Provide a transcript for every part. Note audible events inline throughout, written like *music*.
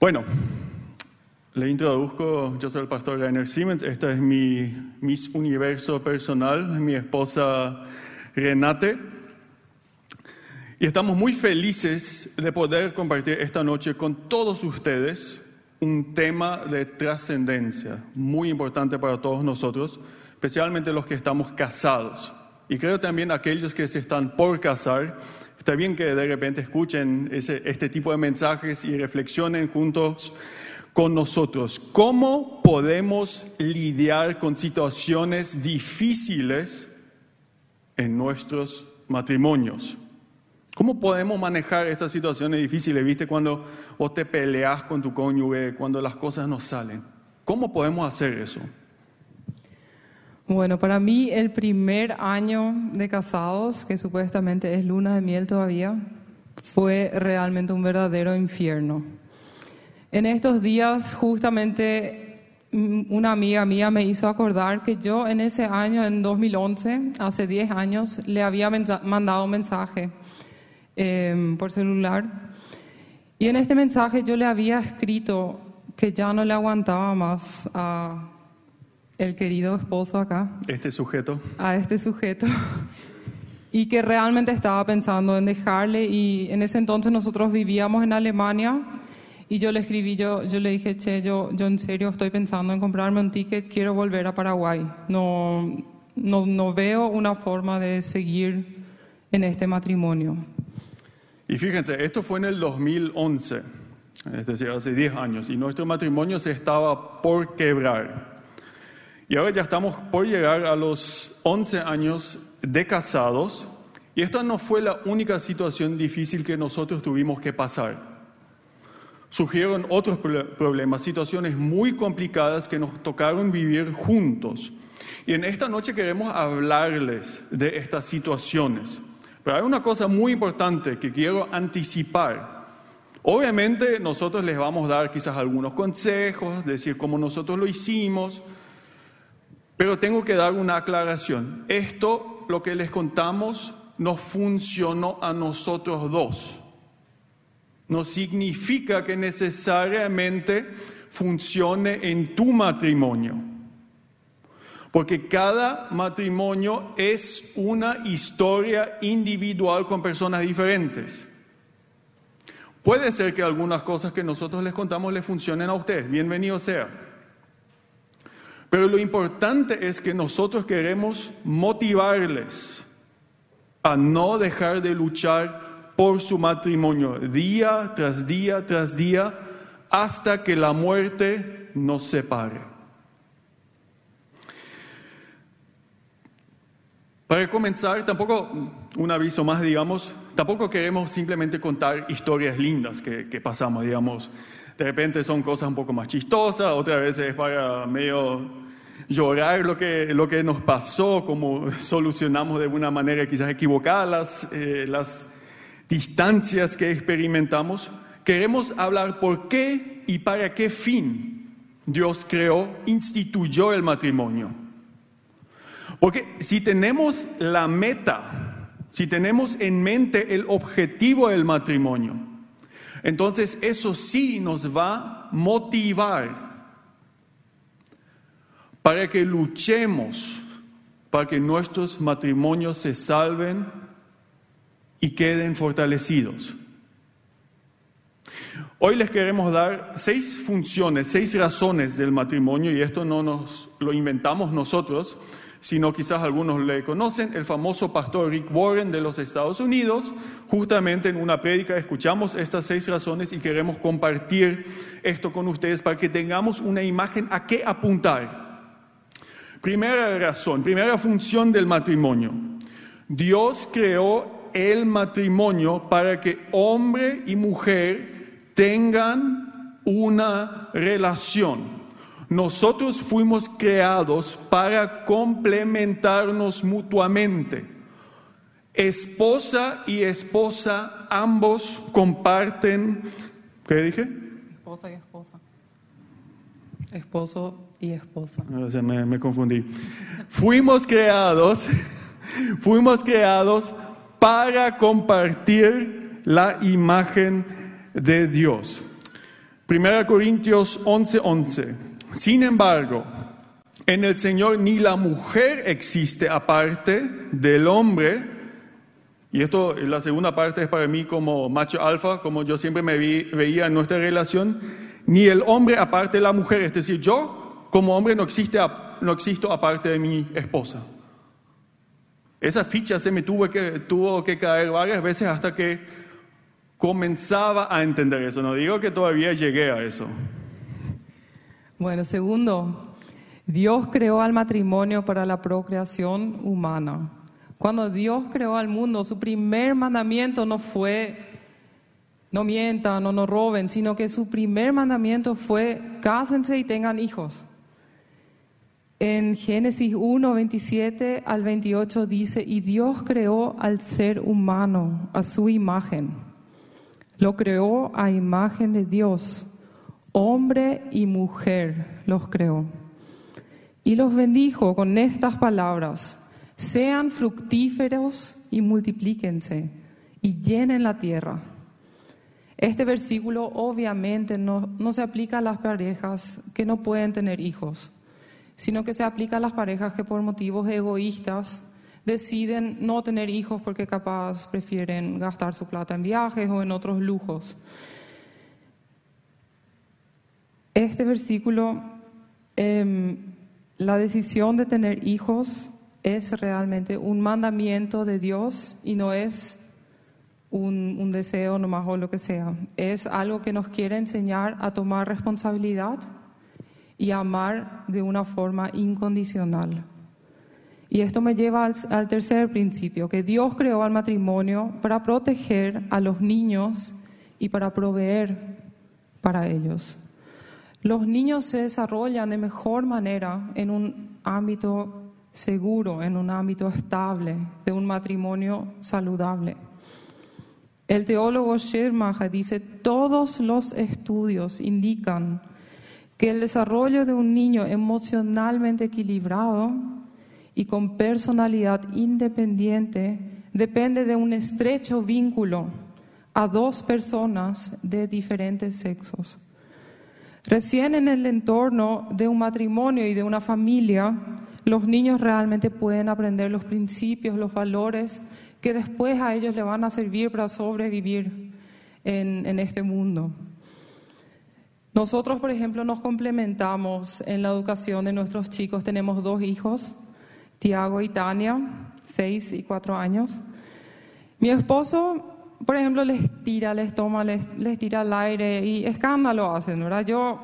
Bueno, le introduzco, yo soy el pastor Rainer Siemens, este es mi Universo personal, mi esposa Renate. Y estamos muy felices de poder compartir esta noche con todos ustedes un tema de trascendencia muy importante para todos nosotros, especialmente los que estamos casados. Y creo también aquellos que se están por casar, está bien que de repente escuchen ese, este tipo de mensajes y reflexionen juntos con nosotros. ¿Cómo podemos lidiar con situaciones difíciles en nuestros matrimonios? ¿Cómo podemos manejar estas situaciones difíciles? ¿Viste cuando vos te peleas con tu cónyuge, cuando las cosas no salen? ¿Cómo podemos hacer eso? Bueno, para mí el primer año de casados, que supuestamente es luna de miel todavía, fue realmente un verdadero infierno. En estos días justamente mm, una amiga mía me hizo acordar que yo en ese año, en 2011, hace 10 años, le había mandado un mensaje eh, por celular y en este mensaje yo le había escrito que ya no le aguantaba más a el querido esposo acá. Este sujeto. A este sujeto. y que realmente estaba pensando en dejarle y en ese entonces nosotros vivíamos en Alemania y yo le escribí, yo, yo le dije, che, yo, yo en serio estoy pensando en comprarme un ticket, quiero volver a Paraguay. No, no, no veo una forma de seguir en este matrimonio. Y fíjense, esto fue en el 2011, es decir, hace 10 años, y nuestro matrimonio se estaba por quebrar. Y ahora ya estamos por llegar a los 11 años de casados y esta no fue la única situación difícil que nosotros tuvimos que pasar. Surgieron otros problemas, situaciones muy complicadas que nos tocaron vivir juntos. Y en esta noche queremos hablarles de estas situaciones. Pero hay una cosa muy importante que quiero anticipar. Obviamente nosotros les vamos a dar quizás algunos consejos, decir cómo nosotros lo hicimos, pero tengo que dar una aclaración. Esto, lo que les contamos, no funcionó a nosotros dos. No significa que necesariamente funcione en tu matrimonio. Porque cada matrimonio es una historia individual con personas diferentes. Puede ser que algunas cosas que nosotros les contamos les funcionen a ustedes. Bienvenido sea. Pero lo importante es que nosotros queremos motivarles a no dejar de luchar por su matrimonio día tras día tras día hasta que la muerte nos separe. Para comenzar, tampoco, un aviso más, digamos, tampoco queremos simplemente contar historias lindas que, que pasamos, digamos, de repente son cosas un poco más chistosas, otras veces es para medio llorar lo que, lo que nos pasó, como solucionamos de una manera quizás equivocada las, eh, las distancias que experimentamos. Queremos hablar por qué y para qué fin Dios creó, instituyó el matrimonio. Porque si tenemos la meta, si tenemos en mente el objetivo del matrimonio, entonces eso sí nos va a motivar para que luchemos, para que nuestros matrimonios se salven y queden fortalecidos. Hoy les queremos dar seis funciones, seis razones del matrimonio, y esto no nos lo inventamos nosotros, sino quizás algunos le conocen, el famoso pastor Rick Warren de los Estados Unidos. Justamente en una prédica escuchamos estas seis razones y queremos compartir esto con ustedes para que tengamos una imagen a qué apuntar. Primera razón, primera función del matrimonio. Dios creó el matrimonio para que hombre y mujer tengan una relación. Nosotros fuimos creados para complementarnos mutuamente. Esposa y esposa, ambos comparten, ¿qué dije? Esposa y esposa. Esposo y esposa. Me, confundí. fuimos creados, *laughs* fuimos creados para compartir la imagen de Dios. Primera Corintios 11:11. 11. Sin embargo, en el Señor ni la mujer existe aparte del hombre. Y esto, la segunda parte es para mí como macho alfa, como yo siempre me veía en nuestra relación. Ni el hombre aparte de la mujer. Es decir, yo como hombre no, existe, no existo aparte de mi esposa. Esa ficha se me tuvo que, tuvo que caer varias veces hasta que comenzaba a entender eso. No digo que todavía llegué a eso. Bueno, segundo, Dios creó al matrimonio para la procreación humana. Cuando Dios creó al mundo, su primer mandamiento no fue no mientan o no roben, sino que su primer mandamiento fue cásense y tengan hijos. En Génesis 1, 27 al 28 dice, y Dios creó al ser humano a su imagen. Lo creó a imagen de Dios. Hombre y mujer los creó. Y los bendijo con estas palabras. Sean fructíferos y multiplíquense y llenen la tierra. Este versículo obviamente no, no se aplica a las parejas que no pueden tener hijos, sino que se aplica a las parejas que por motivos egoístas deciden no tener hijos porque capaz prefieren gastar su plata en viajes o en otros lujos. Este versículo, em, la decisión de tener hijos es realmente un mandamiento de Dios y no es un, un deseo nomás o lo que sea. Es algo que nos quiere enseñar a tomar responsabilidad y amar de una forma incondicional. Y esto me lleva al, tercer principio, que Dios creó al matrimonio para proteger a los niños y para proveer para ellos. Los niños se desarrollan de mejor manera en un ámbito seguro, en un ámbito estable, de un matrimonio saludable. El teólogo Schirmacher dice, todos los estudios indican que el desarrollo de un niño emocionalmente equilibrado y con personalidad independiente depende de un estrecho vínculo a dos personas de diferentes sexos. Recién en el entorno de un matrimonio y de una familia, los niños realmente pueden aprender los principios, los valores que después a ellos le van a servir para sobrevivir en, en este mundo. Nosotros, por ejemplo, nos complementamos en la educación de nuestros chicos. Tenemos dos hijos, Tiago y Tania, seis y cuatro años. Mi esposo, por ejemplo, les tira, les toma, les, tira al aire y escándalo hacen, ¿verdad? Yo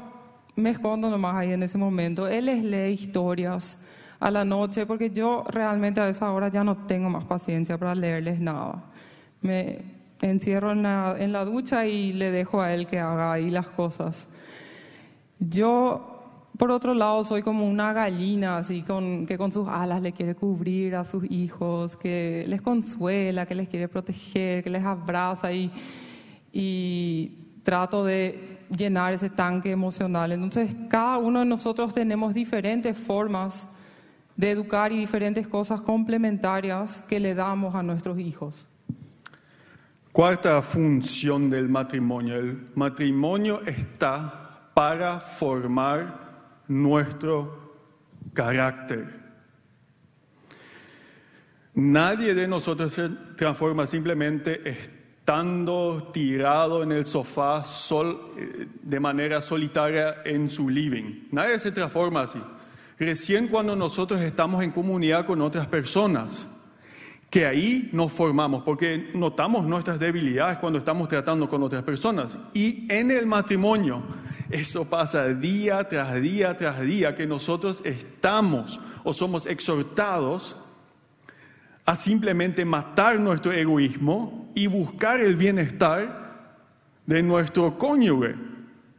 me escondo nomás ahí en ese momento. Él les lee historias a la noche porque yo realmente a esa hora ya no tengo más paciencia para leerles nada. Me encierro en la, en la ducha y le dejo a él que haga ahí las cosas. Yo, por otro lado, soy como una gallina, así que con sus alas le quiere cubrir a sus hijos, que les consuela, que les quiere proteger, que les abraza y, y trato de llenar ese tanque emocional. Entonces, cada uno de nosotros tenemos diferentes formas de educar y diferentes cosas complementarias que le damos a nuestros hijos. Cuarta función del matrimonio. El matrimonio está para formar nuestro carácter. Nadie de nosotros se transforma simplemente estando tirado en el sofá sol, de manera solitaria en su living. Nadie se transforma así. Recién cuando nosotros estamos en comunidad con otras personas, que ahí nos formamos, porque notamos nuestras debilidades cuando estamos tratando con otras personas. Y en el matrimonio, eso pasa día tras día tras día, que nosotros estamos o somos exhortados a simplemente matar nuestro egoísmo y buscar el bienestar de nuestro cónyuge.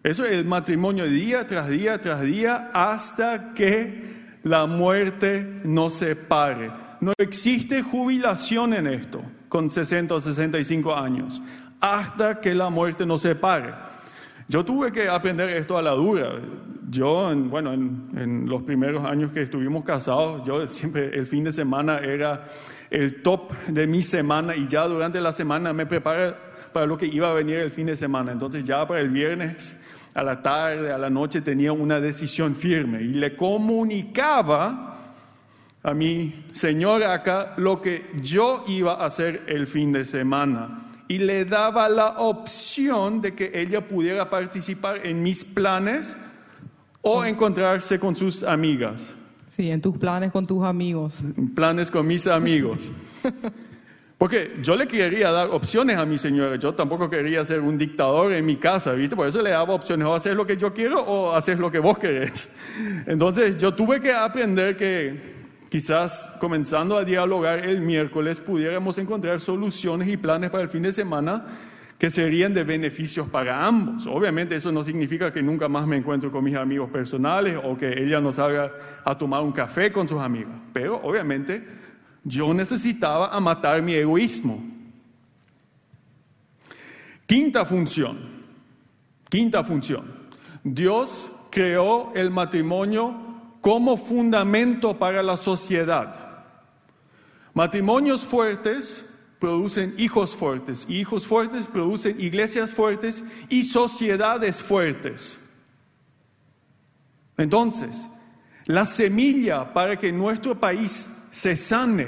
Eso es el matrimonio día tras día tras día hasta que la muerte nos separe. No existe jubilación en esto con 60 o 65 años, hasta que la muerte nos separe. Yo tuve que aprender esto a la dura. Yo, en, bueno, en, en, los primeros años que estuvimos casados, yo siempre el fin de semana era el top de mi semana y ya durante la semana me preparé para lo que iba a venir el fin de semana. Entonces ya para el viernes a la tarde, a la noche tenía una decisión firme y le comunicaba a mi señora acá lo que yo iba a hacer el fin de semana y le daba la opción de que ella pudiera participar en mis planes o encontrarse con sus amigas. Sí, en tus planes con tus amigos. Planes con mis amigos. *laughs* Porque yo le quería dar opciones a mi señora, yo tampoco quería ser un dictador en mi casa, ¿viste? Por eso le daba opciones, o hacer lo que yo quiero o hacer lo que vos querés. Entonces yo tuve que aprender que quizás comenzando a dialogar el miércoles pudiéramos encontrar soluciones y planes para el fin de semana que serían de beneficios para ambos. Obviamente eso no significa que nunca más me encuentro con mis amigos personales o que ella nos salga a tomar un café con sus amigos, pero obviamente yo necesitaba matar mi egoísmo. Quinta función, quinta función. Dios creó el matrimonio como fundamento para la sociedad. Matrimonios fuertes producen hijos fuertes y hijos fuertes producen iglesias fuertes y sociedades fuertes. Entonces, la semilla para que nuestro país se sane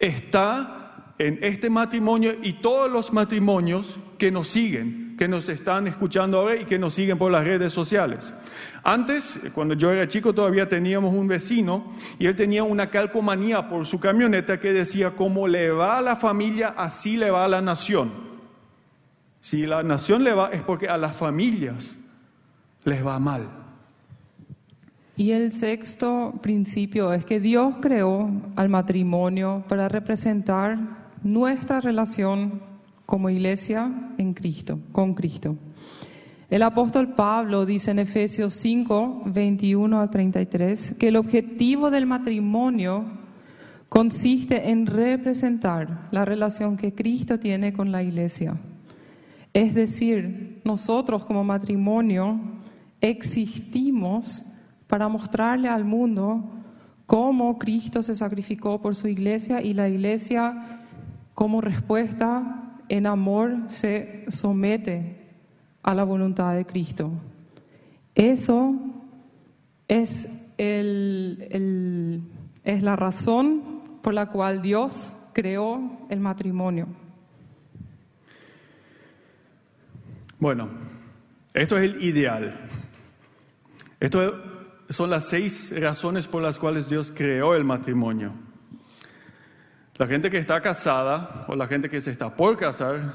está en este matrimonio y todos los matrimonios que nos siguen, que nos están escuchando ahora y que nos siguen por las redes sociales. Antes, cuando yo era chico, todavía teníamos un vecino y él tenía una calcomanía por su camioneta que decía, como le va a la familia, así le va a la nación. Si la nación le va es porque a las familias les va mal. Y el sexto principio es que Dios creó al matrimonio para representar nuestra relación como iglesia en Cristo, con Cristo. El apóstol Pablo dice en Efesios 5, 21 al 33, que el objetivo del matrimonio consiste en representar la relación que Cristo tiene con la iglesia. Es decir, nosotros como matrimonio existimos para mostrarle al mundo cómo Cristo se sacrificó por su iglesia y la iglesia como respuesta en amor se somete a la voluntad de Cristo. Eso es, el, es la razón por la cual Dios creó el matrimonio. Bueno, esto es el ideal. Esto son las seis razones por las cuales Dios creó el matrimonio. La gente que está casada o la gente que se está por casar,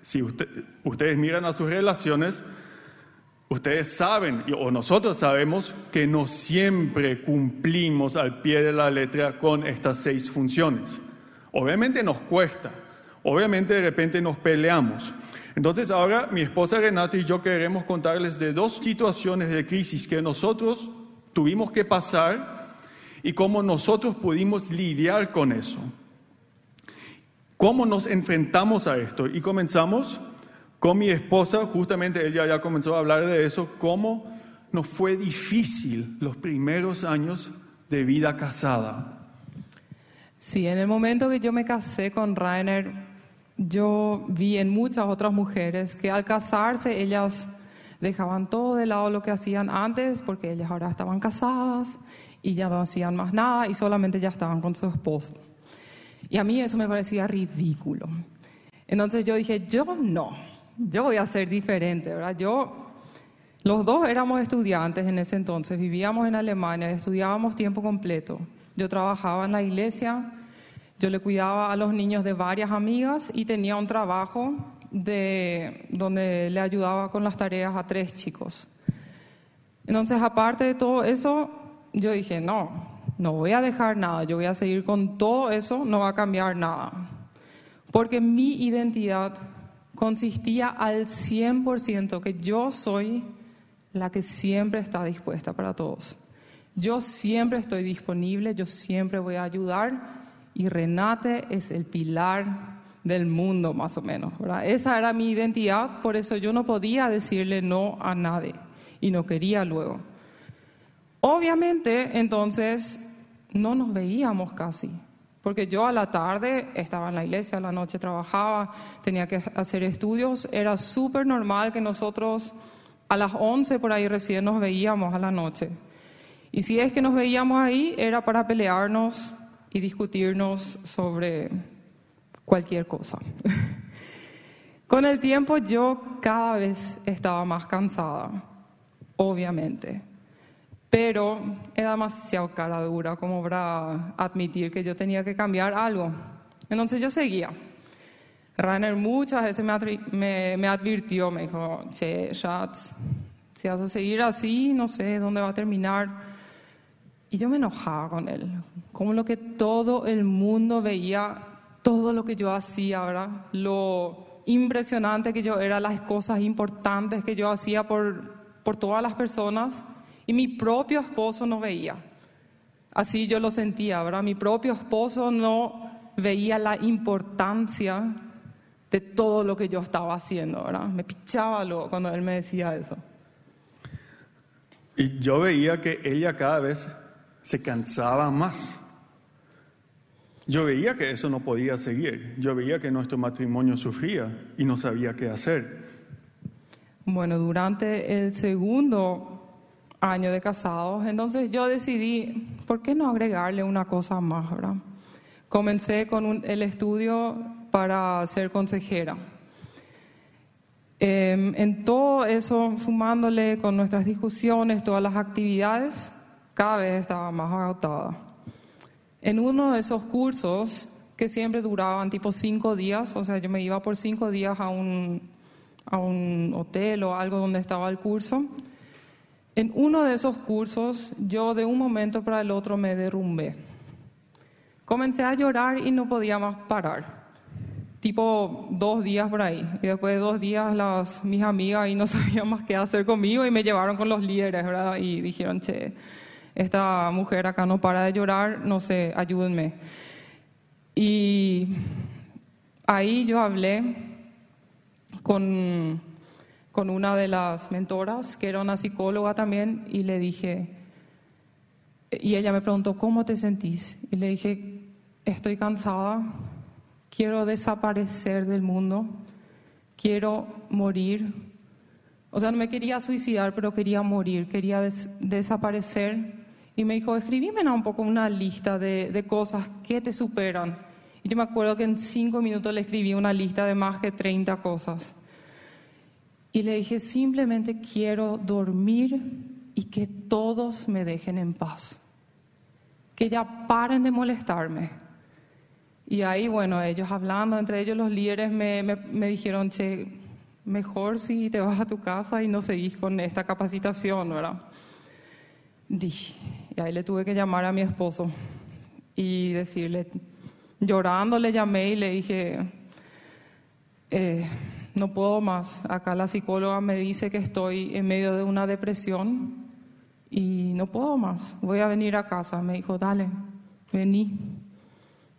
si ustedes miran a sus relaciones, ustedes saben, o nosotros sabemos, que no siempre cumplimos al pie de la letra con estas seis funciones. Obviamente nos cuesta, obviamente de repente nos peleamos. Entonces ahora mi esposa Renata y yo queremos contarles de dos situaciones de crisis que nosotros tuvimos que pasar y cómo nosotros pudimos lidiar con eso. ¿Cómo nos enfrentamos a esto? Y comenzamos con mi esposa, justamente ella ya comenzó a hablar de eso, cómo nos fue difícil los primeros años de vida casada. Sí, en el momento que yo me casé con Rainer, yo vi en muchas otras mujeres que al casarse ellas dejaban todo de lado lo que hacían antes porque ellas ahora estaban casadas y ya no hacían más nada y solamente ya estaban con su esposo. Y a mí eso me parecía ridículo. Entonces yo dije, yo no, yo voy a ser diferente, ¿verdad? Yo, los dos éramos estudiantes en ese entonces, vivíamos en Alemania, estudiábamos tiempo completo. Yo trabajaba en la iglesia, yo le cuidaba a los niños de varias amigas y tenía un trabajo de, donde le ayudaba con las tareas a tres chicos. Entonces, aparte de todo eso, yo dije, no, no voy a dejar nada, yo voy a seguir con todo eso, no va a cambiar nada. Porque mi identidad consistía al 100% que yo soy la que siempre está dispuesta para todos. Yo siempre estoy disponible, yo siempre voy a ayudar y Renate es el pilar del mundo, más o menos. Esa era mi identidad, por eso yo no podía decirle no a nadie y no quería luego. Obviamente, entonces, no nos veíamos casi, porque yo a la tarde estaba en la iglesia, a la noche trabajaba, tenía que hacer estudios, era súper normal que nosotros a las 11 por ahí recién nos veíamos a la noche. Y si es que nos veíamos ahí, era para pelearnos y discutirnos sobre cualquier cosa. *laughs* Con el tiempo yo cada vez estaba más cansada, obviamente, pero era demasiado cara dura como para admitir que yo tenía que cambiar algo. Entonces yo seguía. Rainer muchas veces me, me, advirtió, me dijo, che, Schatz, si vas a seguir así, no sé dónde va a terminar. Y yo me enojaba con él, como lo que todo el mundo veía, todo lo que yo hacía, ¿verdad? Lo impresionante que yo era, las cosas importantes que yo hacía por, por todas las personas y mi propio esposo no veía. Así yo lo sentía, ¿verdad? Mi propio esposo no veía la importancia de todo lo que yo estaba haciendo, ¿verdad? Me pichaba luego cuando él me decía eso. Y yo veía que ella cada vez se cansaba más. Yo veía que eso no podía seguir. Yo veía que nuestro matrimonio sufría y no sabía qué hacer. Bueno, durante el segundo año de casados, entonces yo decidí, ¿por qué no agregarle una cosa más, verdad? Comencé con el estudio para ser consejera. Em, en todo eso, sumándole con nuestras discusiones, todas las actividades, cada vez estaba más agotada. En uno de esos cursos, que siempre duraban tipo cinco días, o sea, yo me iba por cinco días a un, a un hotel o algo donde estaba el curso, en uno de esos cursos yo de un momento para el otro me derrumbé. Comencé a llorar y no podía más parar. Tipo dos días por ahí. Y después de dos días las, mis amigas y no *laughs* sabían más qué hacer conmigo y me llevaron con los líderes, ¿verdad? Y dijeron, che, esta mujer acá no para de llorar, no sé, ayúdenme. Y ahí yo hablé con, con una de las mentoras, que era una psicóloga también, y le dije, y ella me preguntó, ¿cómo te sentís? Y le dije, estoy cansada, quiero desaparecer del mundo, quiero morir. O sea, no me quería suicidar, pero quería morir, quería desaparecer y me dijo, escribime un poco una lista de, de, cosas que te superan. Y yo me acuerdo que en cinco minutos le escribí una lista de más que 30 cosas. Y le dije, simplemente quiero dormir y que todos me dejen en paz. Que ya paren de molestarme. Y ahí, bueno, ellos hablando, entre ellos los líderes me, me, me dijeron, che, mejor si te vas a tu casa y no seguís con esta capacitación, ¿verdad? Y ahí le tuve que llamar a mi esposo y decirle, llorando le llamé y le dije, eh, no puedo más. Acá la psicóloga me dice que estoy en medio de una depresión y no puedo más. Voy a venir a casa. Me dijo, dale, vení.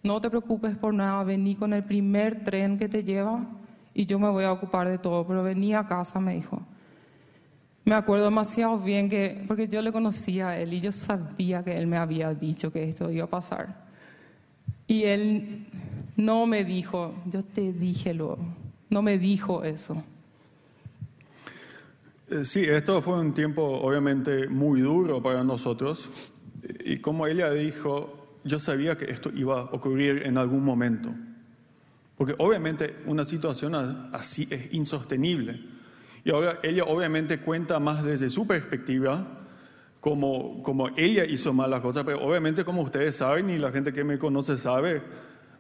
No te preocupes por nada, vení con el primer tren que te lleva y yo me voy a ocupar de todo, pero vení a casa, me dijo. Me acuerdo demasiado bien que, porque yo le conocía a él y yo sabía que él me había dicho que esto iba a pasar. Y él no me dijo, yo te dije lo, no me dijo eso. Eh, sí, esto fue un tiempo obviamente muy duro para nosotros. Y como ella dijo, yo sabía que esto iba a ocurrir en algún momento. Porque obviamente una situación así es insostenible. Y ahora ella obviamente cuenta más desde su perspectiva, como, como ella hizo mal las cosas, pero obviamente como ustedes saben y la gente que me conoce sabe,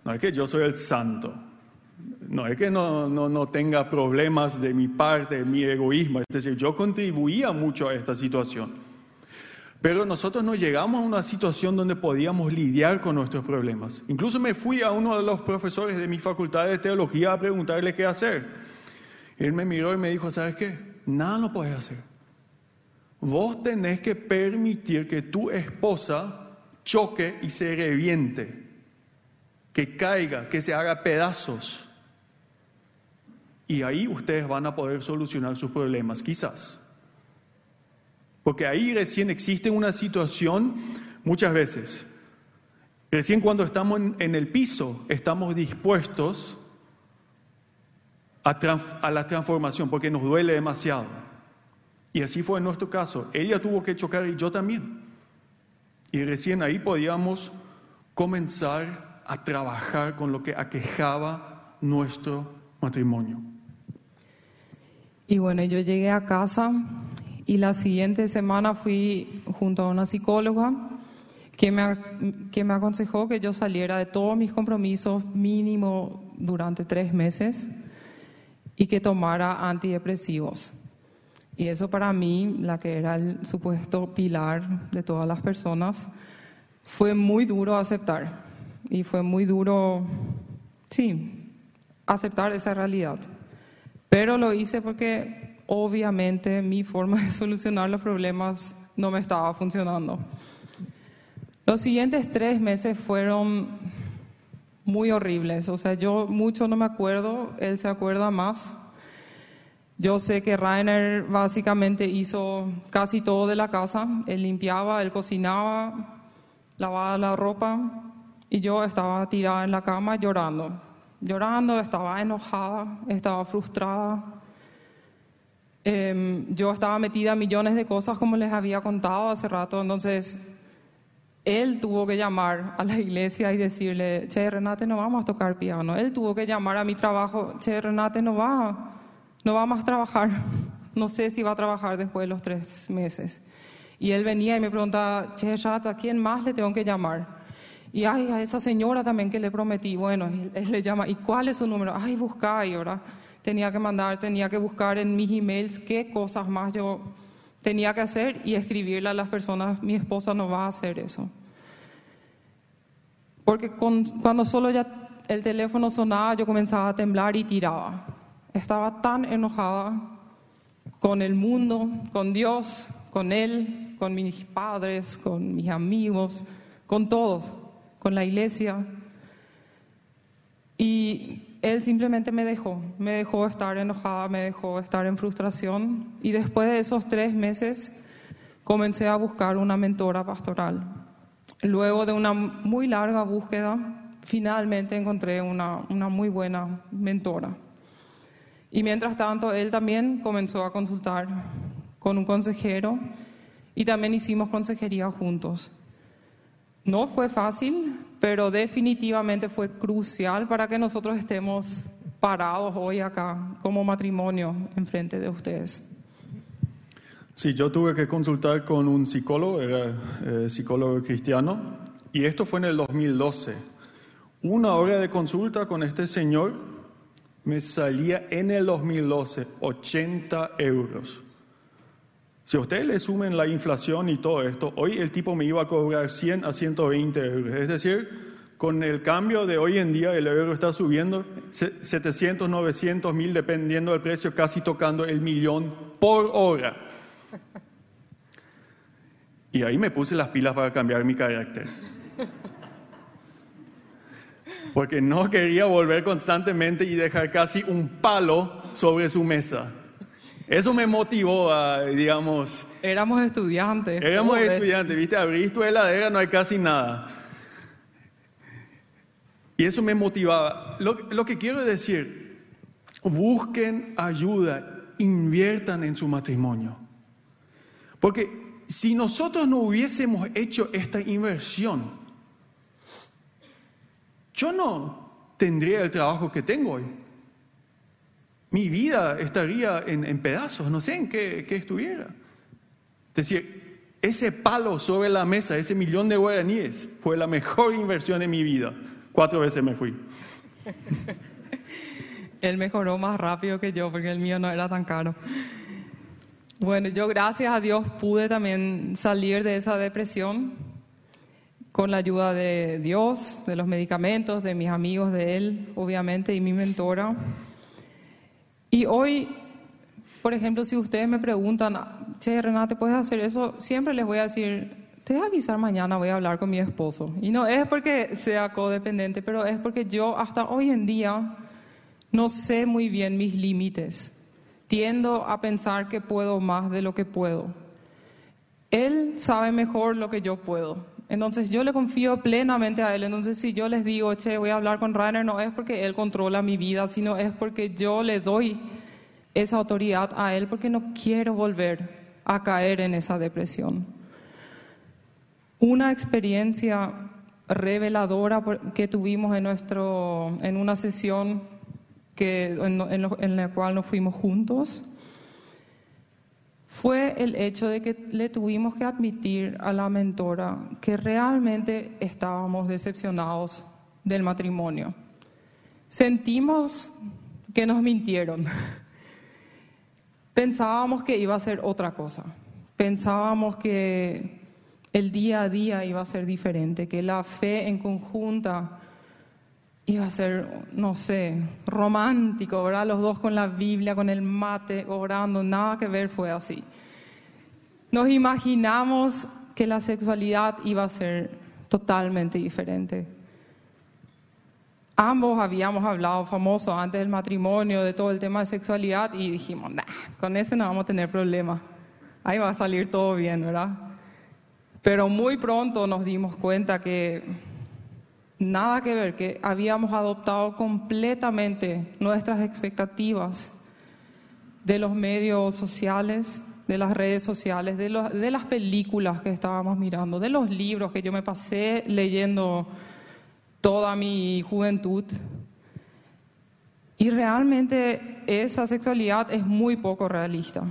no es que yo soy el santo, no es que no, no, no tenga problemas de mi parte, de mi egoísmo, es decir, yo contribuía mucho a esta situación. Pero nosotros no llegamos a una situación donde podíamos lidiar con nuestros problemas. Incluso me fui a uno de los profesores de mi facultad de teología a preguntarle qué hacer. Él me miró y me dijo, ¿sabes qué? Nada no puedes hacer. Vos tenés que permitir que tu esposa choque y se reviente, que caiga, que se haga pedazos. Y ahí ustedes van a poder solucionar sus problemas, quizás. Porque ahí recién existe una situación, muchas veces, recién cuando estamos en, el piso, estamos dispuestos a, la transformación porque nos duele demasiado. Y así fue en nuestro caso. Ella tuvo que chocar y yo también. Y recién ahí podíamos comenzar a trabajar con lo que aquejaba nuestro matrimonio. Y bueno, yo llegué a casa y la siguiente semana fui junto a una psicóloga que me, que me aconsejó que yo saliera de todos mis compromisos mínimo durante tres meses y que tomara antidepresivos. Y eso para mí, la que era el supuesto pilar de todas las personas, fue muy duro aceptar. Y fue muy duro, sí, aceptar esa realidad. Pero lo hice porque obviamente mi forma de *laughs* solucionar los problemas no me estaba funcionando. Los siguientes tres meses fueron muy horribles. O sea, yo mucho no me acuerdo, él se acuerda más. Yo sé que Rainer básicamente hizo casi todo de la casa. Él limpiaba, él cocinaba, lavaba la ropa y yo estaba tirada en la cama llorando. Llorando, estaba enojada, estaba frustrada. Em, yo estaba metida en millones de cosas como les había contado hace rato, entonces él tuvo que llamar a la iglesia y decirle, che, Renate, no vamos a tocar piano. Él tuvo que llamar a mi trabajo, che, Renate, no va, no va a trabajar. *laughs* No sé si va a trabajar después de los tres meses. Y él venía y me preguntaba, che, Renate, ¿a quién más le tengo que llamar? Y ay, a esa señora también que le prometí. Bueno, él, le llama, ¿y cuál es su número? Ay, busca y ahora tenía que mandar, tenía que buscar en mis emails qué cosas más yo tenía que hacer y escribirle a las personas, mi esposa no va a hacer eso. Porque cuando solo ya el teléfono sonaba, yo comenzaba a temblar y tiraba. Estaba tan enojada con el mundo, con Dios, con Él, con mis padres, con mis amigos, con todos, con la iglesia. Y él simplemente me dejó, me dejó estar enojada, me dejó estar en frustración y después de esos tres meses comencé a buscar una mentora pastoral. Luego de una muy larga búsqueda, finalmente encontré una, una muy buena mentora. Y mientras tanto, él también comenzó a consultar con un consejero y también hicimos consejería juntos. No fue fácil, pero definitivamente fue crucial para que nosotros estemos parados hoy acá como matrimonio enfrente de ustedes. Sí, yo tuve que consultar con un psicólogo, era eh, psicólogo cristiano, y esto fue en el 2012. Una hora de consulta con este señor me salía en el 2012 80 euros. Si ustedes le sumen la inflación y todo esto, hoy el tipo me iba a cobrar 100 a 120 euros. Es decir, con el cambio de hoy en día, el euro está subiendo 700, 900 mil, dependiendo del precio, casi tocando el millón por hora. Y ahí me puse las pilas para cambiar mi carácter. Porque no quería volver constantemente y dejar casi un palo sobre su mesa. Eso me motivó a, digamos... Éramos estudiantes. Éramos estudiantes, viste, abrís tu heladera, no hay casi nada. Y eso me motivaba. Lo, lo que quiero decir, busquen ayuda, inviertan en su matrimonio. Porque si nosotros no hubiésemos hecho esta inversión, yo no tendría el trabajo que tengo hoy mi vida estaría en, pedazos, no sé en qué, estuviera. Es decir, ese palo sobre la mesa, ese millón de guaraníes, fue la mejor inversión de mi vida. Cuatro veces me fui. *laughs* Él mejoró más rápido que yo porque el mío no era tan caro. Bueno, yo gracias a Dios pude también salir de esa depresión con la ayuda de Dios, de los medicamentos, de mis amigos, de Él, obviamente, y mi mentora. Y hoy, por ejemplo, si ustedes me preguntan, che, Renate, ¿puedes hacer eso? Siempre les voy a decir, te voy a avisar mañana, voy a hablar con mi esposo. Y no es porque sea codependiente, pero es porque yo hasta hoy en día no sé muy bien mis límites. Tiendo a pensar que puedo más de lo que puedo. Él sabe mejor lo que yo puedo. Entonces yo le confío plenamente a Él. Entonces si yo les digo, che, voy a hablar con Rainer, no es porque Él controla mi vida, sino es porque yo le doy esa autoridad a Él porque no quiero volver a caer en esa depresión. Una experiencia reveladora que tuvimos en, nuestro, en una sesión que, en, en la cual nos fuimos juntos fue el hecho de que le tuvimos que admitir a la mentora que realmente estábamos decepcionados del matrimonio. Sentimos que nos mintieron. Pensábamos que iba a ser otra cosa. Pensábamos que el día a día iba a ser diferente, que la fe en conjunta iba a ser, no sé, romántico, ¿verdad? Los dos con la Biblia, con el mate, orando, nada que ver fue así. Nos imaginamos que la sexualidad iba a ser totalmente diferente. Ambos habíamos hablado famoso antes del matrimonio de todo el tema de sexualidad y dijimos, nah, con eso no vamos a tener problema. Ahí va a salir todo bien, ¿verdad? Pero muy pronto nos dimos cuenta que nada que ver, que habíamos adoptado completamente nuestras expectativas de los medios sociales, de las redes sociales, de, de las películas que estábamos mirando, de los libros que yo me pasé leyendo toda mi juventud. Y realmente esa sexualidad es muy poco realista.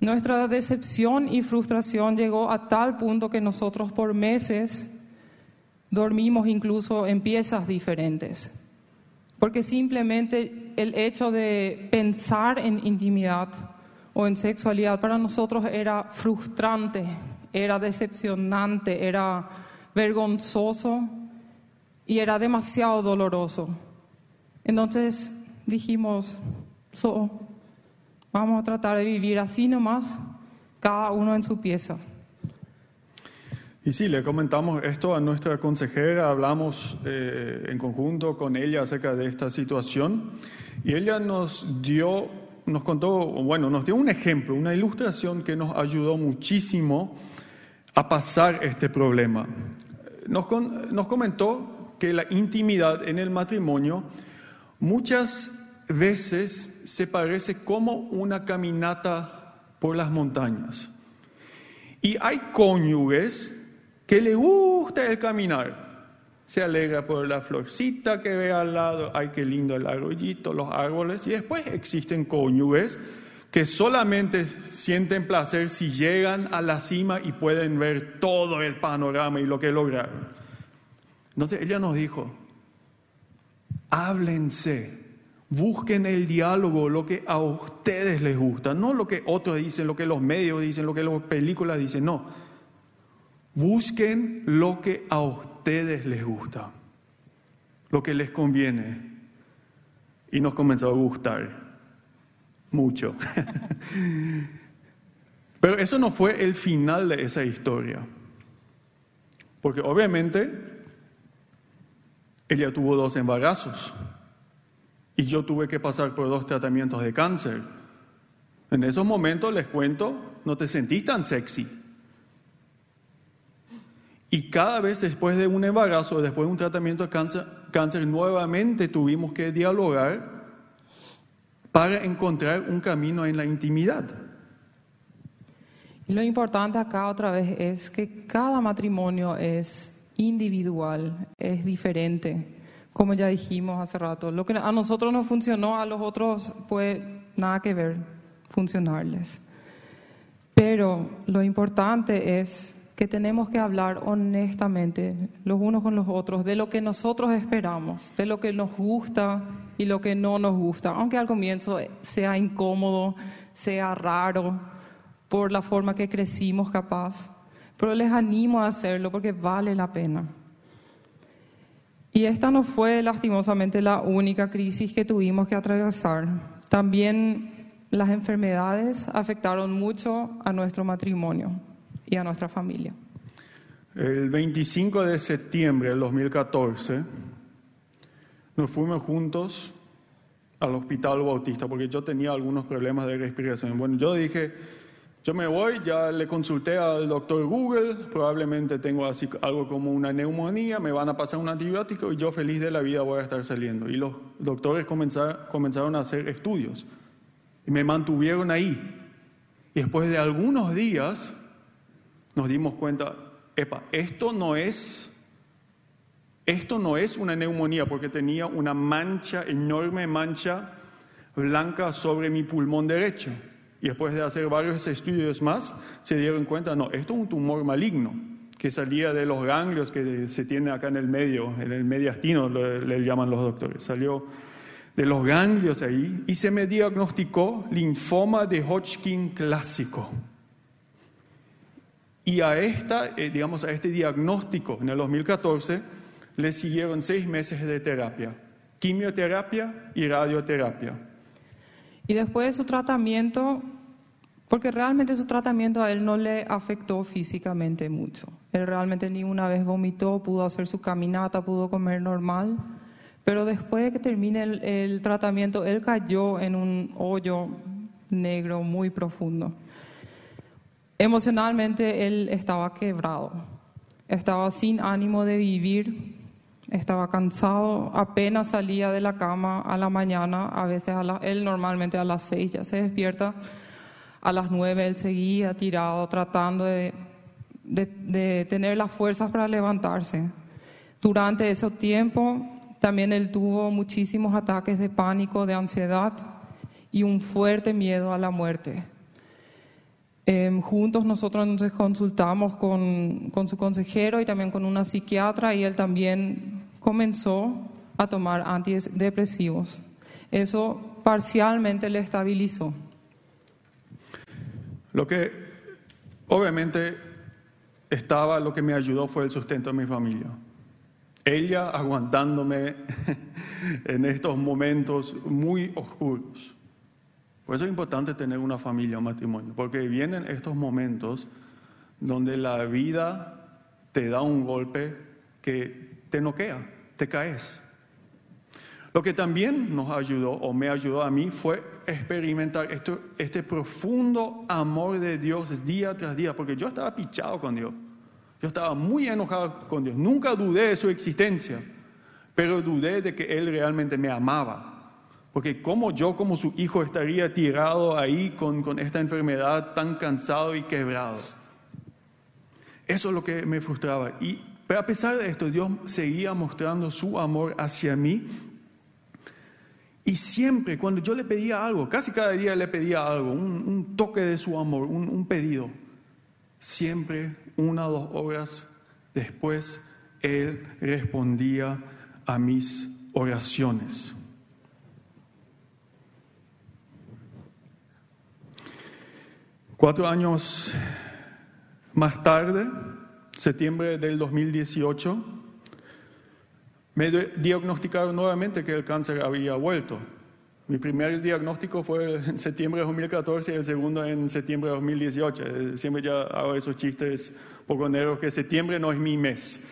Nuestra decepción y frustración llegó a tal punto que nosotros por meses dormimos incluso en piezas diferentes, porque simplemente el hecho de pensar en intimidad o en sexualidad para nosotros era frustrante, era decepcionante, era vergonzoso y era demasiado doloroso. Entonces dijimos, vamos a tratar de vivir así nomás, cada uno en su pieza. Y sí, le comentamos esto a nuestra consejera, hablamos eh, en conjunto con ella acerca de esta situación y ella nos dio, nos contó, bueno, nos dio un ejemplo, una ilustración que nos ayudó muchísimo a pasar este problema. Nos, nos comentó que la intimidad en el matrimonio muchas veces se parece como una caminata por las montañas. Y hay cónyuges que le gusta el caminar. Se alegra por la florcita que ve al lado, ay, qué lindo el arroyito, los árboles. Y después existen cónyuges que solamente sienten placer si llegan a la cima y pueden ver todo el panorama y lo que lograron. Entonces ella nos dijo, háblense, busquen el diálogo, lo que a ustedes les gusta, no lo que otros dicen, lo que los medios dicen, lo que las películas dicen, no Busquen lo que a ustedes les gusta, lo que les conviene. Y nos comenzó a gustar mucho. *laughs* Pero eso no fue el final de esa historia. Porque obviamente ella tuvo dos embarazos y yo tuve que pasar por dos tratamientos de cáncer. En esos momentos les cuento, no te sentís tan sexy. Y cada vez después de un embarazo, después de un tratamiento de cáncer, cáncer, nuevamente tuvimos que dialogar para encontrar un camino en la intimidad. Lo importante acá otra vez es que cada matrimonio es individual, es diferente, como ya dijimos hace rato. Lo que a nosotros no funcionó, a los otros puede nada que ver funcionarles. Pero lo importante es que tenemos que hablar honestamente los unos con los otros de lo que nosotros esperamos, de lo que nos gusta y lo que no nos gusta, aunque al comienzo sea incómodo, sea raro por la forma que crecimos capaz, pero les animo a hacerlo porque vale la pena. Y esta no fue lastimosamente la única crisis que tuvimos que atravesar. También las enfermedades afectaron mucho a nuestro matrimonio y a nuestra familia. El 25 de septiembre del 2014 nos fuimos juntos al Hospital Bautista porque yo tenía algunos problemas de respiración. Bueno, yo dije, yo me voy, ya le consulté al doctor Google, probablemente tengo así algo como una neumonía, me van a pasar un antibiótico y yo feliz de la vida voy a estar saliendo. Y los doctores comenzaron a hacer estudios y me mantuvieron ahí. Y después de algunos días nos dimos cuenta, epa, esto no es, esto no es una neumonía porque tenía una mancha, enorme mancha blanca sobre mi pulmón derecho. Y después de hacer varios estudios más, se dieron cuenta, no, esto es un tumor maligno que salía de los ganglios que se tiene acá en el medio, en el mediastino le, le llaman los doctores. Salió de los ganglios ahí y se me diagnosticó linfoma de Hodgkin clásico. Y a, esta, eh, digamos, a este diagnóstico en el 2014 le siguieron seis meses de terapia, quimioterapia y radioterapia. Y después de su tratamiento, porque realmente su tratamiento a él no le afectó físicamente mucho. Él realmente ni una vez vomitó, pudo hacer su caminata, pudo comer normal. Pero después de que termine el, el tratamiento, él cayó en un hoyo negro muy profundo. Emocionalmente él estaba quebrado, estaba sin ánimo de vivir, estaba cansado, apenas salía de la cama a la mañana, a veces él normalmente a las seis ya se despierta, a las nueve él seguía tirado tratando de tener las fuerzas para levantarse. Durante ese tiempo también él tuvo muchísimos ataques de pánico, de ansiedad y un fuerte miedo a la muerte. Em, juntos nosotros nos consultamos con, con su consejero y también con una psiquiatra y él también comenzó a tomar antidepresivos. Eso parcialmente le estabilizó. Lo que obviamente estaba, lo que me ayudó fue el sustento de mi familia. Ella aguantándome *laughs* en estos momentos muy oscuros. Por eso es importante tener una familia, un matrimonio, porque vienen estos momentos donde la vida te da un golpe que te noquea, te caes. Lo que también nos ayudó o me ayudó a mí fue experimentar esto, este profundo amor de Dios día tras día, porque yo estaba pichado con Dios. Yo estaba muy enojado con Dios. Nunca dudé de su existencia, pero dudé de que Él realmente me amaba. Porque como yo, como su hijo, estaría tirado ahí con, con esta enfermedad tan cansado y quebrado. Eso es lo que me frustraba. Y, pero a pesar de esto, Dios seguía mostrando su amor hacia mí y siempre, cuando yo le pedía algo, casi cada día le pedía algo, un, toque de su amor, un, un, pedido, siempre una o dos horas después, Él respondía a mis oraciones. Cuatro años más tarde, septiembre del 2018, me diagnosticaron nuevamente que el cáncer había vuelto. Mi primer diagnóstico fue en septiembre de 2014 y el segundo en septiembre de 2018. Siempre ya hago esos chistes poco negros que septiembre no es mi mes,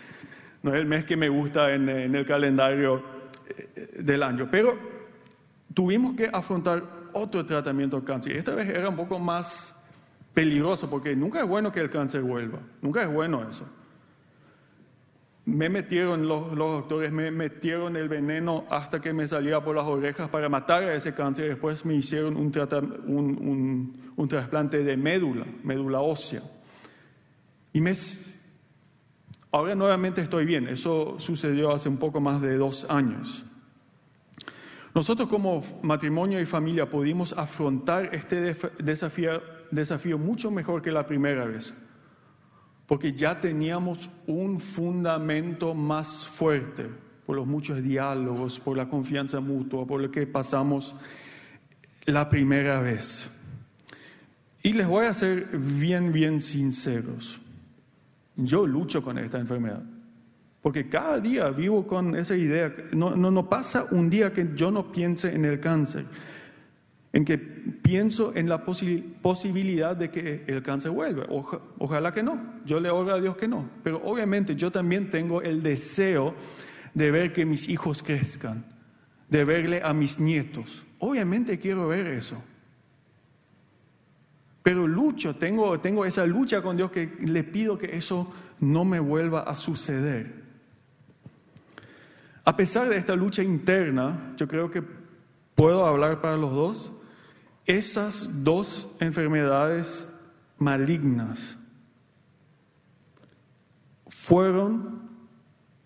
no es el mes que me gusta en, en el calendario del año. Pero tuvimos que afrontar otro tratamiento de cáncer. Esta vez era un poco más peligroso porque nunca es bueno que el cáncer vuelva, nunca es bueno eso me metieron, los, los, doctores me metieron el veneno hasta que me salía por las orejas para matar a ese cáncer. Después me hicieron un, un, trasplante de médula, médula ósea. Y me, ahora nuevamente estoy bien. Eso sucedió hace un poco más de dos años. Nosotros como matrimonio y familia pudimos afrontar este desafío, desafío mucho mejor que la primera vez porque ya teníamos un fundamento más fuerte por los muchos diálogos, por la confianza mutua, por lo que pasamos la primera vez. Y les voy a ser bien, bien sinceros. Yo lucho con esta enfermedad, porque cada día vivo con esa idea. No, no, no pasa un día que yo no piense en el cáncer en que pienso en la posi posibilidad de que el cáncer vuelva. Oja, ojalá que no, yo le oro a Dios que no, pero obviamente yo también tengo el deseo de ver que mis hijos crezcan, de verle a mis nietos. Obviamente quiero ver eso. Pero lucho, tengo, tengo esa lucha con Dios que le pido que eso no me vuelva a suceder. A pesar de esta lucha interna, yo creo que puedo hablar para los dos, esas dos enfermedades malignas fueron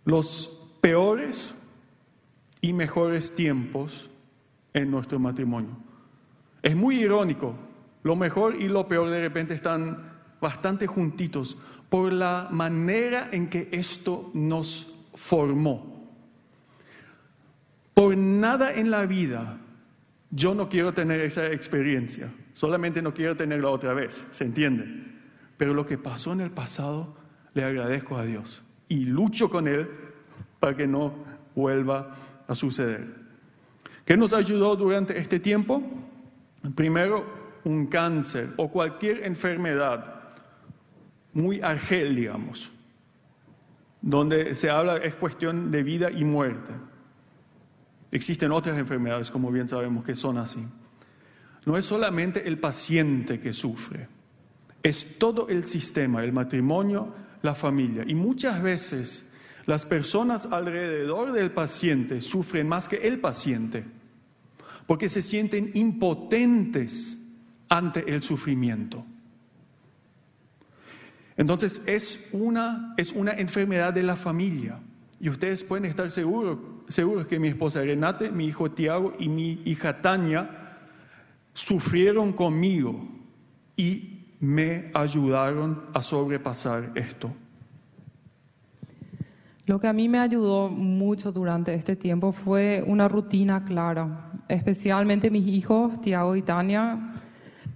los peores y mejores tiempos en nuestro matrimonio. Es muy irónico, lo mejor y lo peor de repente están bastante juntitos por la manera en que esto nos formó. Por nada en la vida yo no quiero tener esa experiencia, solamente no quiero tenerla otra vez, ¿se entiende? Pero lo que pasó en el pasado, le agradezco a Dios y lucho con Él para que no vuelva a suceder. ¿Qué nos ayudó durante este tiempo? Primero, un cáncer o cualquier enfermedad muy argel, digamos, donde se habla, es cuestión de vida y muerte. Existen otras enfermedades, como bien sabemos, que son así. No es solamente el paciente que sufre, es todo el sistema, el matrimonio, la familia. Y muchas veces las personas alrededor del paciente sufren más que el paciente, porque se sienten impotentes ante el sufrimiento. Entonces es una, es una enfermedad de la familia. Y ustedes pueden estar seguros, seguros que mi esposa Renate, mi hijo Tiago y mi hija Tania sufrieron conmigo y me ayudaron a sobrepasar esto. Lo que a mí me ayudó mucho durante este tiempo fue una rutina clara, especialmente mis hijos, Tiago y Tania,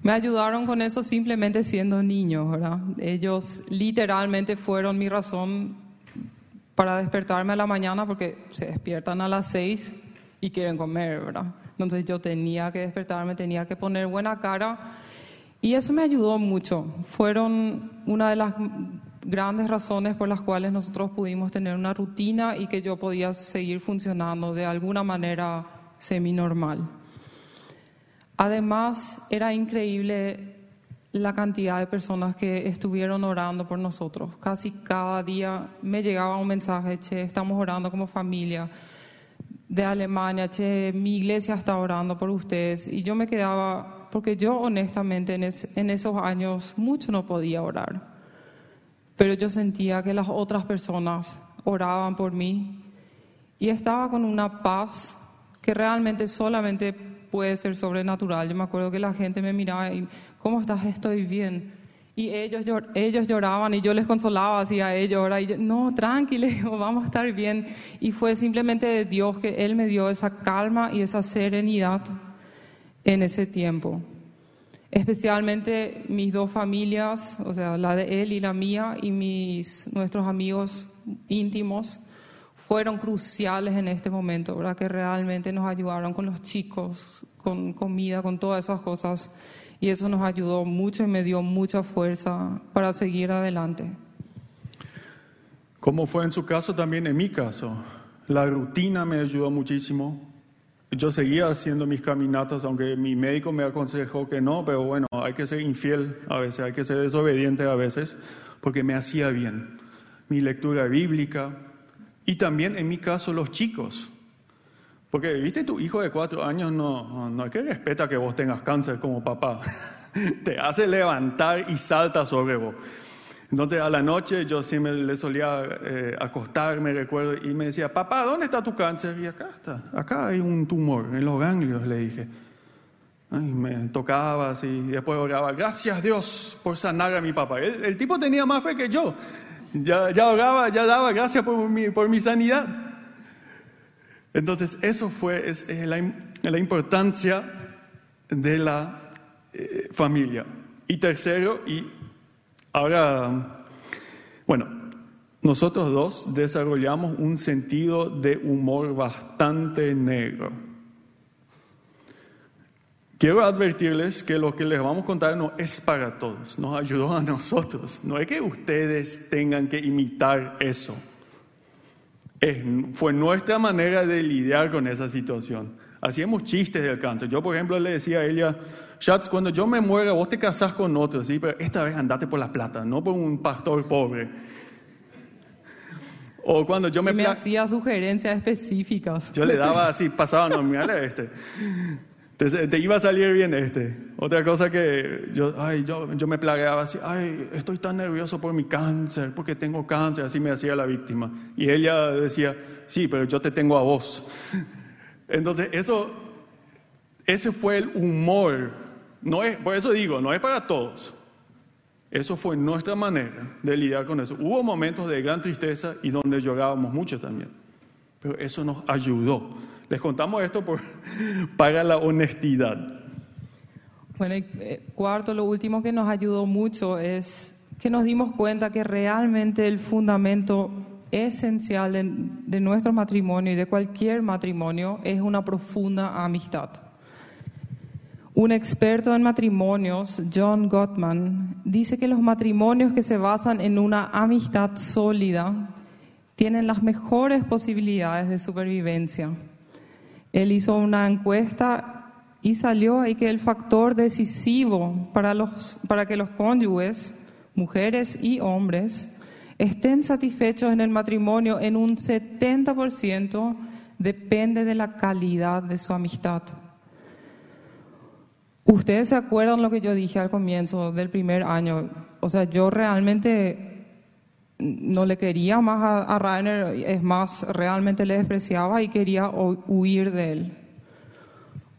me ayudaron con eso simplemente siendo niños, ¿verdad? Ellos literalmente fueron mi razón para despertarme a la mañana porque se despiertan a las seis y quieren comer, ¿verdad? Entonces yo tenía que despertarme, tenía que poner buena cara y eso me ayudó mucho. Fueron una de las grandes razones por las cuales nosotros pudimos tener una rutina y que yo podía seguir funcionando de alguna manera semi-normal. Además, era increíble la cantidad de personas que estuvieron orando por nosotros. Casi cada día me llegaba un mensaje, che, estamos orando como familia de Alemania, che, mi iglesia está orando por ustedes. Y yo me quedaba, porque yo honestamente en, en esos años mucho no podía orar, pero yo sentía que las otras personas oraban por mí y estaba con una paz que realmente solamente puede ser sobrenatural. Yo me acuerdo que la gente me miraba y, ¿cómo estás? Estoy bien. Y ellos, ellos lloraban y yo les consolaba así a ellos. Yo, no, tranquilo, *laughs* vamos a estar bien. Y fue simplemente de Dios que Él me dio esa calma y esa serenidad en ese tiempo. Especialmente mis dos familias, o sea, la de Él y la mía, y mis, nuestros amigos íntimos fueron cruciales en este momento, ¿verdad? Que realmente nos ayudaron con los chicos, con comida, con todas esas cosas. Y eso nos ayudó mucho y me dio mucha fuerza para seguir adelante. Como fue en su caso, también en mi caso. La rutina me ayudó muchísimo. Yo seguía haciendo mis caminatas, aunque mi médico me aconsejó que no, pero bueno, hay que ser infiel a veces, hay que ser desobediente a veces, porque me hacía bien. Mi lectura bíblica, y también en mi caso los chicos. Porque, viste, tu hijo de cuatro años no, no, es que respeta que vos tengas cáncer como papá. *laughs* Te hace levantar y salta sobre vos. Entonces a la noche yo siempre le solía eh, acostarme, recuerdo, y me decía, papá, ¿dónde está tu cáncer? Y acá está, acá hay un tumor en los ganglios, le dije. Y me tocaba así, y después oraba, gracias Dios por sanar a mi papá. el tipo tenía más fe que yo. Ya, ya oraba, ya daba gracias por mi, por mi sanidad. Entonces, eso fue es, la, importancia de la eh, familia. Y tercero, y ahora, bueno, nosotros dos desarrollamos un sentido de humor bastante negro. Quiero advertirles que lo que les vamos a contar no es para todos, nos ayudó a nosotros. No es que ustedes tengan que imitar eso. fue nuestra manera de lidiar con esa situación. Hacíamos chistes del cáncer. Yo, por ejemplo, le decía a ella, Schatz, cuando yo me muera, vos te casás con otro, ¿sí? pero esta vez andate por la plata, no por un pastor pobre. O cuando yo me... me hacía sugerencias específicas. Yo le daba *laughs* así, pasaba, no, a este. Entonces, te iba a salir bien este. Otra cosa que yo, ay, yo, yo me plagueaba así, ay, estoy tan nervioso por mi cáncer, porque tengo cáncer, así me hacía la víctima. Y ella decía, sí, pero yo te tengo a vos. *laughs* Entonces, eso, ese fue el humor. No es, por eso digo, no es para todos. Eso fue nuestra manera de lidiar con eso. Hubo momentos de gran tristeza y donde llorábamos mucho también. Pero eso nos ayudó. Les contamos esto por, *laughs* para la honestidad. Bueno, y, eh, cuarto, lo último que nos ayudó mucho es que nos dimos cuenta que realmente el fundamento esencial de, de nuestro matrimonio y de cualquier matrimonio es una profunda amistad. Un experto en matrimonios, John Gottman, dice que los matrimonios que se basan en una amistad sólida tienen las mejores posibilidades de supervivencia. Él hizo una encuesta y salió ahí que el factor decisivo para, los, para que los cónyuges, mujeres y hombres, estén satisfechos en el matrimonio en un 70% depende de la calidad de su amistad. Ustedes se acuerdan lo que yo dije al comienzo del primer año. O sea, yo realmente no le quería más a, a Rainer, es más, realmente le despreciaba y quería huir de él.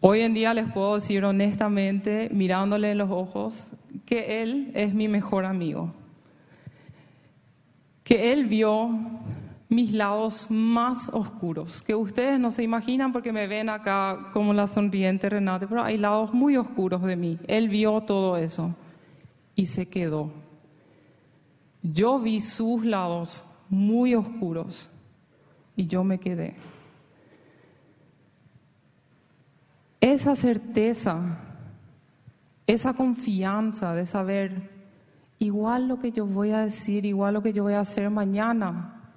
Hoy en día les puedo decir honestamente, mirándole en los ojos, que él es mi mejor amigo. Que él vio mis lados más oscuros, que ustedes no se imaginan porque me ven acá como la sonriente Renate, pero hay lados muy oscuros de mí. Él vio todo eso y se quedó. Yo vi sus lados muy oscuros y yo me quedé. Esa certeza, esa confianza de saber, igual lo que yo voy a decir, igual lo que yo voy a hacer mañana,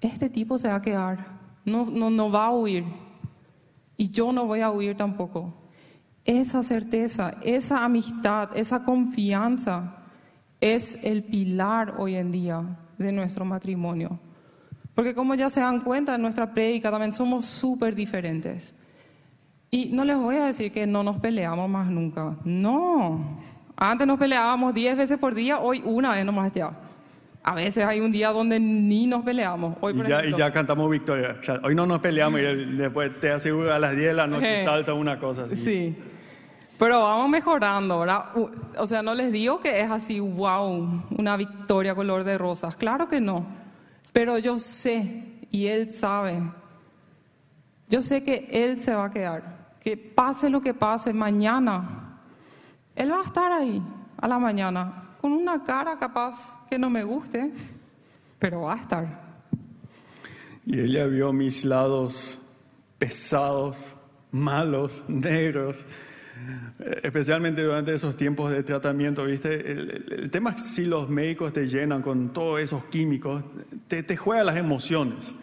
este tipo se va a quedar, no, no, no va a huir. Y yo no voy a huir tampoco. Esa certeza, esa amistad, esa confianza es el pilar hoy en día de nuestro matrimonio. Porque como ya se dan cuenta en nuestra prédica, también somos súper diferentes. Y no les voy a decir que no nos peleamos más nunca. No. Antes nos peleábamos 10 veces por día, hoy una vez nomás ya. A veces hay un día donde ni nos peleamos. Hoy, Y ya, y ya cantamos victoria. Hoy no nos peleamos y después te aseguro a las 10 de la noche *laughs* salta una cosa así. Sí. Pero vamos mejorando, ¿verdad? O sea, no les digo que es así, wow, una victoria color de rosas. Claro que no. Pero yo sé, y él sabe, yo sé que él se va a quedar. Que pase lo que pase mañana, él va a estar ahí a la mañana, con una cara capaz que no me guste, pero va a estar. Y ella vio mis lados pesados, malos, negros, especialmente durante esos tiempos de tratamiento, ¿viste? El, tema si los médicos te llenan con todos esos químicos, te, te juega las emociones.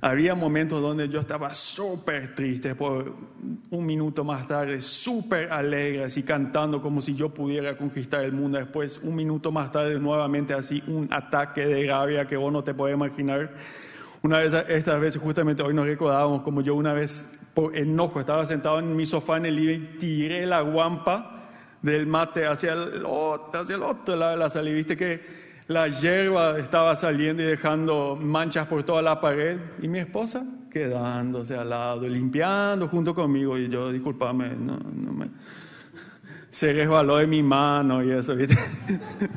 Había momentos donde yo estaba súper triste, por un minuto más tarde, súper alegre, así cantando como si yo pudiera conquistar el mundo. Después, un minuto más tarde, nuevamente así, un ataque de rabia que vos no te podés imaginar. Una vez, estas veces, justamente hoy nos recordábamos como yo una vez, por enojo, estaba sentado en mi sofá en el living, tiré la guampa del mate hacia el otro, hacia el otro lado de la sala y viste que la hierba estaba saliendo y dejando manchas por toda la pared y mi esposa quedándose al lado, limpiando junto conmigo y yo, discúlpame, no, no me... Se resbaló de mi mano y eso, ¿viste? *laughs*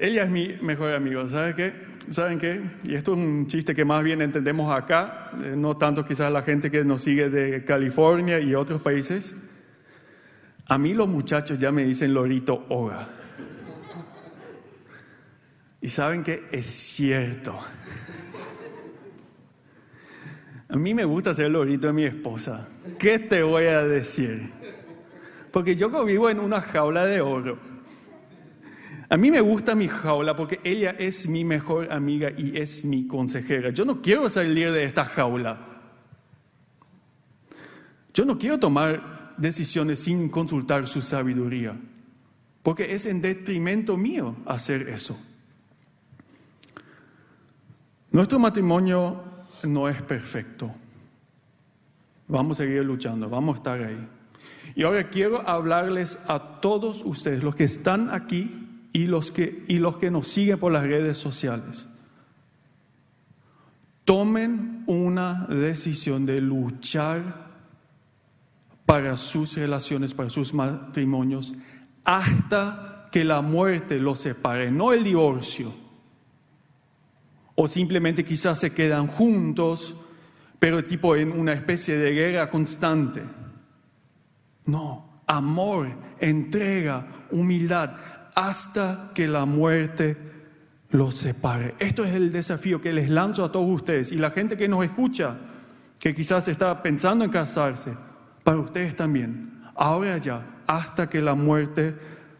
Ella es mi mejor amigo, ¿sabe qué? ¿Saben qué? Y esto es un chiste que más bien entendemos acá, eh, no tanto quizás la gente que nos sigue de California y otros países. A mí los muchachos ya me dicen Lorito Oga. Y saben que es cierto. A mí me gusta ser Lorito de mi esposa. ¿Qué te voy a decir? Porque yo vivo en una jaula de oro. A mí me gusta mi jaula porque ella es mi mejor amiga y es mi consejera. Yo no quiero salir de esta jaula. Yo no quiero tomar decisiones sin consultar su sabiduría, porque es en detrimento mío hacer eso. Nuestro matrimonio no es perfecto. Vamos a seguir luchando, vamos a estar ahí. Y ahora quiero hablarles a todos ustedes, los que están aquí y los que, y los que nos siguen por las redes sociales. Tomen una decisión de luchar para sus relaciones, para sus matrimonios, hasta que la muerte los separe, no el divorcio. O simplemente quizás se quedan juntos, pero tipo en una especie de guerra constante. No, amor, entrega, humildad, hasta que la muerte los separe. Esto es el desafío que les lanzo a todos ustedes y la gente que nos escucha, que quizás está pensando en casarse, para ustedes también, ahora ya, hasta que la muerte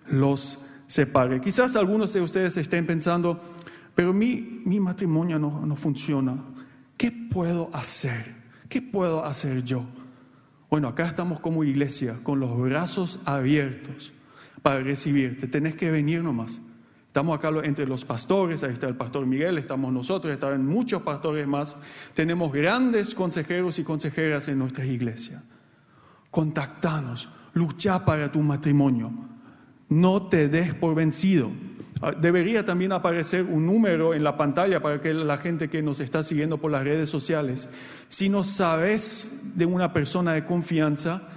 los separe. Quizás algunos de ustedes estén pensando, pero mi, mi matrimonio no, no funciona. ¿Qué puedo hacer? ¿Qué puedo hacer yo? Bueno, acá estamos como iglesia, con los brazos abiertos para recibirte. Tenés que venir nomás. Estamos acá entre los pastores, ahí está el pastor Miguel, estamos nosotros, están muchos pastores más. Tenemos grandes consejeros y consejeras en nuestra iglesia. Contactanos, lucha para tu matrimonio. No te des por vencido. Ah, debería también aparecer un número en la pantalla para que la gente que nos está siguiendo por las redes sociales, si no sabes de una persona de confianza,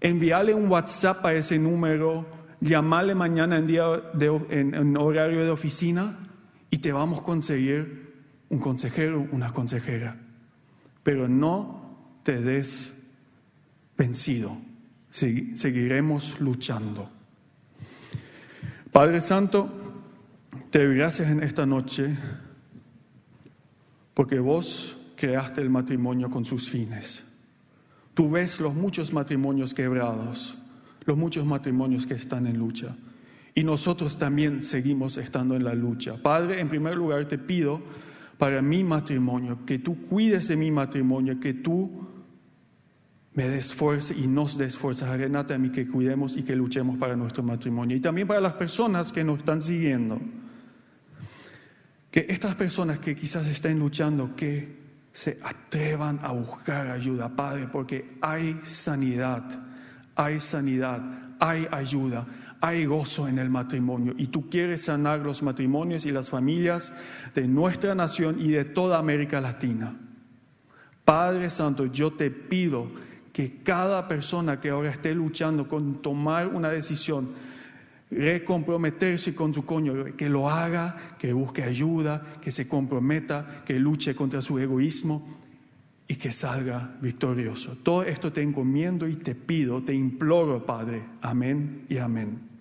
envíale un WhatsApp a ese número llamarle mañana en, día en, horario de oficina y te vamos a conseguir un consejero, una consejera. Pero no te des vencido. Seguiremos luchando. Padre Santo, te doy gracias en esta noche porque vos creaste el matrimonio con sus fines. Tú ves los muchos matrimonios quebrados los muchos matrimonios que están en lucha. Y nosotros también seguimos estando en la lucha. Padre, en primer lugar te pido para mi matrimonio, que tú cuides de mi matrimonio, que tú me des fuerza y nos des fuerza, a Renata, a mí que cuidemos y que luchemos para nuestro matrimonio. Y también para las personas que nos están siguiendo. Que estas personas que quizás estén luchando, que se atrevan a buscar ayuda, Padre, porque hay sanidad hay sanidad, hay ayuda, hay gozo en el matrimonio. Y tú quieres sanar los matrimonios y las familias de nuestra nación y de toda América Latina. Padre Santo, yo te pido que cada persona que ahora esté luchando con tomar una decisión, recomprometerse con su cónyuge, que lo haga, que busque ayuda, que se comprometa, que luche contra su egoísmo y que salga victorioso. Todo esto te encomiendo y te pido, te imploro, Padre. Amén y amén.